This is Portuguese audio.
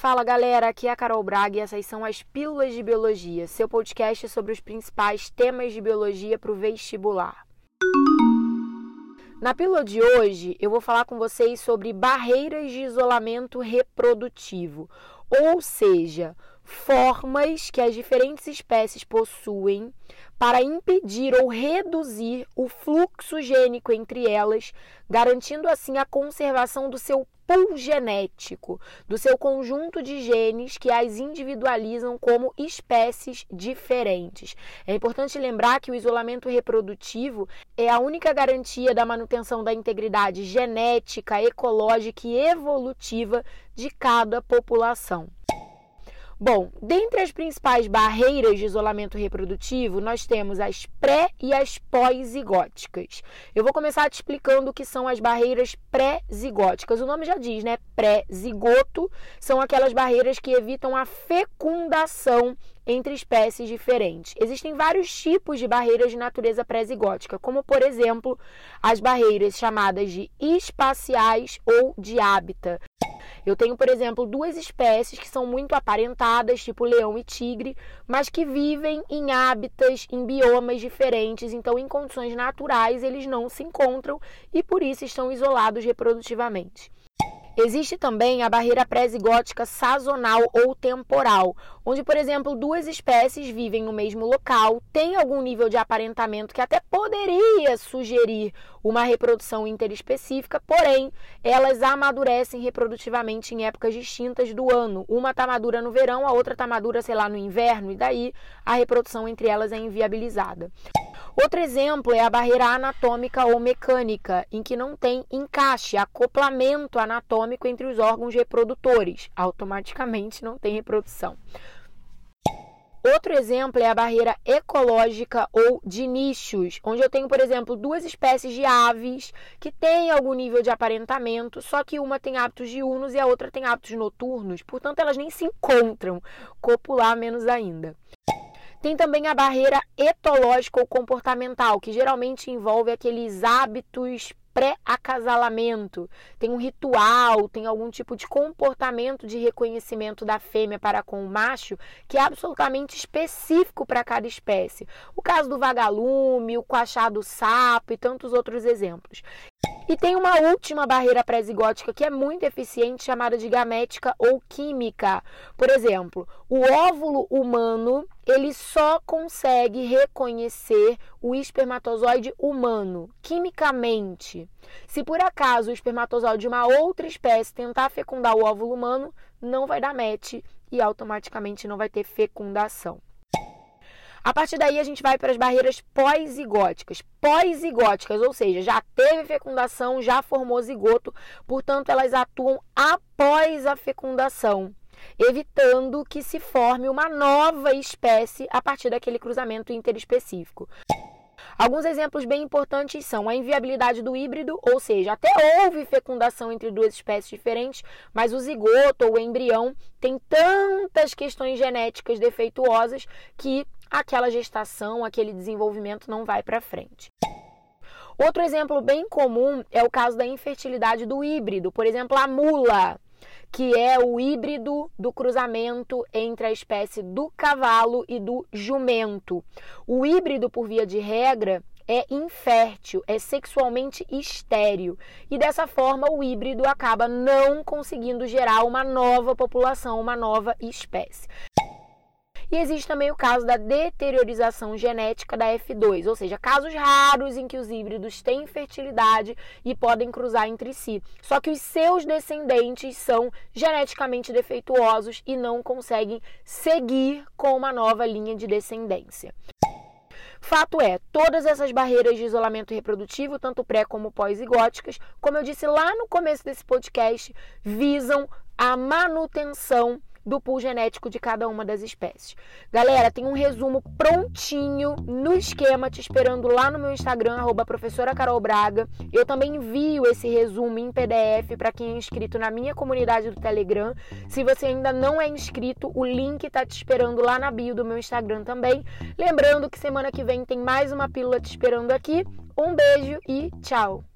Fala galera, aqui é a Carol Braga e essas são as Pílulas de Biologia, seu podcast sobre os principais temas de biologia para o vestibular. Na pílula de hoje, eu vou falar com vocês sobre barreiras de isolamento reprodutivo, ou seja, formas que as diferentes espécies possuem para impedir ou reduzir o fluxo gênico entre elas, garantindo assim a conservação do seu pool genético, do seu conjunto de genes que as individualizam como espécies diferentes. É importante lembrar que o isolamento reprodutivo é a única garantia da manutenção da integridade genética, ecológica e evolutiva de cada população. Bom, dentre as principais barreiras de isolamento reprodutivo, nós temos as pré e as pós-zigóticas. Eu vou começar te explicando o que são as barreiras pré-zigóticas. O nome já diz, né? Pré-zigoto são aquelas barreiras que evitam a fecundação entre espécies diferentes. Existem vários tipos de barreiras de natureza pré-zigótica, como por exemplo, as barreiras chamadas de espaciais ou de hábitat. Eu tenho, por exemplo, duas espécies que são muito aparentadas, tipo leão e tigre, mas que vivem em hábitats, em biomas diferentes, então em condições naturais eles não se encontram e por isso estão isolados reprodutivamente. Existe também a barreira pré-zigótica sazonal ou temporal, onde, por exemplo, duas espécies vivem no mesmo local, têm algum nível de aparentamento que até poderia sugerir uma reprodução interespecífica, porém, elas amadurecem reprodutivamente em épocas distintas do ano. Uma está madura no verão, a outra está madura, sei lá, no inverno, e daí a reprodução entre elas é inviabilizada. Outro exemplo é a barreira anatômica ou mecânica, em que não tem encaixe, acoplamento anatômico entre os órgãos reprodutores. Automaticamente não tem reprodução. Outro exemplo é a barreira ecológica ou de nichos, onde eu tenho, por exemplo, duas espécies de aves que têm algum nível de aparentamento, só que uma tem hábitos diurnos e a outra tem hábitos noturnos, portanto, elas nem se encontram, copular menos ainda. Tem também a barreira etológica ou comportamental, que geralmente envolve aqueles hábitos pré-acasalamento, tem um ritual, tem algum tipo de comportamento de reconhecimento da fêmea para com o macho que é absolutamente específico para cada espécie. O caso do vagalume, o coachado sapo e tantos outros exemplos. E tem uma última barreira pré-zigótica que é muito eficiente, chamada de gamética ou química. Por exemplo, o óvulo humano ele só consegue reconhecer o espermatozoide humano quimicamente. Se por acaso o espermatozoide de uma outra espécie tentar fecundar o óvulo humano, não vai dar match e automaticamente não vai ter fecundação. A partir daí a gente vai para as barreiras pós-zigóticas. Pós-zigóticas, ou seja, já teve fecundação, já formou zigoto, portanto elas atuam após a fecundação, evitando que se forme uma nova espécie a partir daquele cruzamento interespecífico. Alguns exemplos bem importantes são a inviabilidade do híbrido, ou seja, até houve fecundação entre duas espécies diferentes, mas o zigoto ou o embrião tem tantas questões genéticas defeituosas que aquela gestação, aquele desenvolvimento não vai para frente. Outro exemplo bem comum é o caso da infertilidade do híbrido, por exemplo, a mula que é o híbrido do cruzamento entre a espécie do cavalo e do jumento. O híbrido, por via de regra, é infértil, é sexualmente estéril. E dessa forma, o híbrido acaba não conseguindo gerar uma nova população, uma nova espécie. E existe também o caso da deteriorização genética da F2, ou seja, casos raros em que os híbridos têm fertilidade e podem cruzar entre si. Só que os seus descendentes são geneticamente defeituosos e não conseguem seguir com uma nova linha de descendência. Fato é, todas essas barreiras de isolamento reprodutivo, tanto pré como pós-zigóticas, como eu disse lá no começo desse podcast, visam a manutenção do pool genético de cada uma das espécies. Galera, tem um resumo prontinho no esquema te esperando lá no meu Instagram, arroba professora Carol Braga. Eu também envio esse resumo em PDF para quem é inscrito na minha comunidade do Telegram. Se você ainda não é inscrito, o link está te esperando lá na bio do meu Instagram também. Lembrando que semana que vem tem mais uma pílula te esperando aqui. Um beijo e tchau!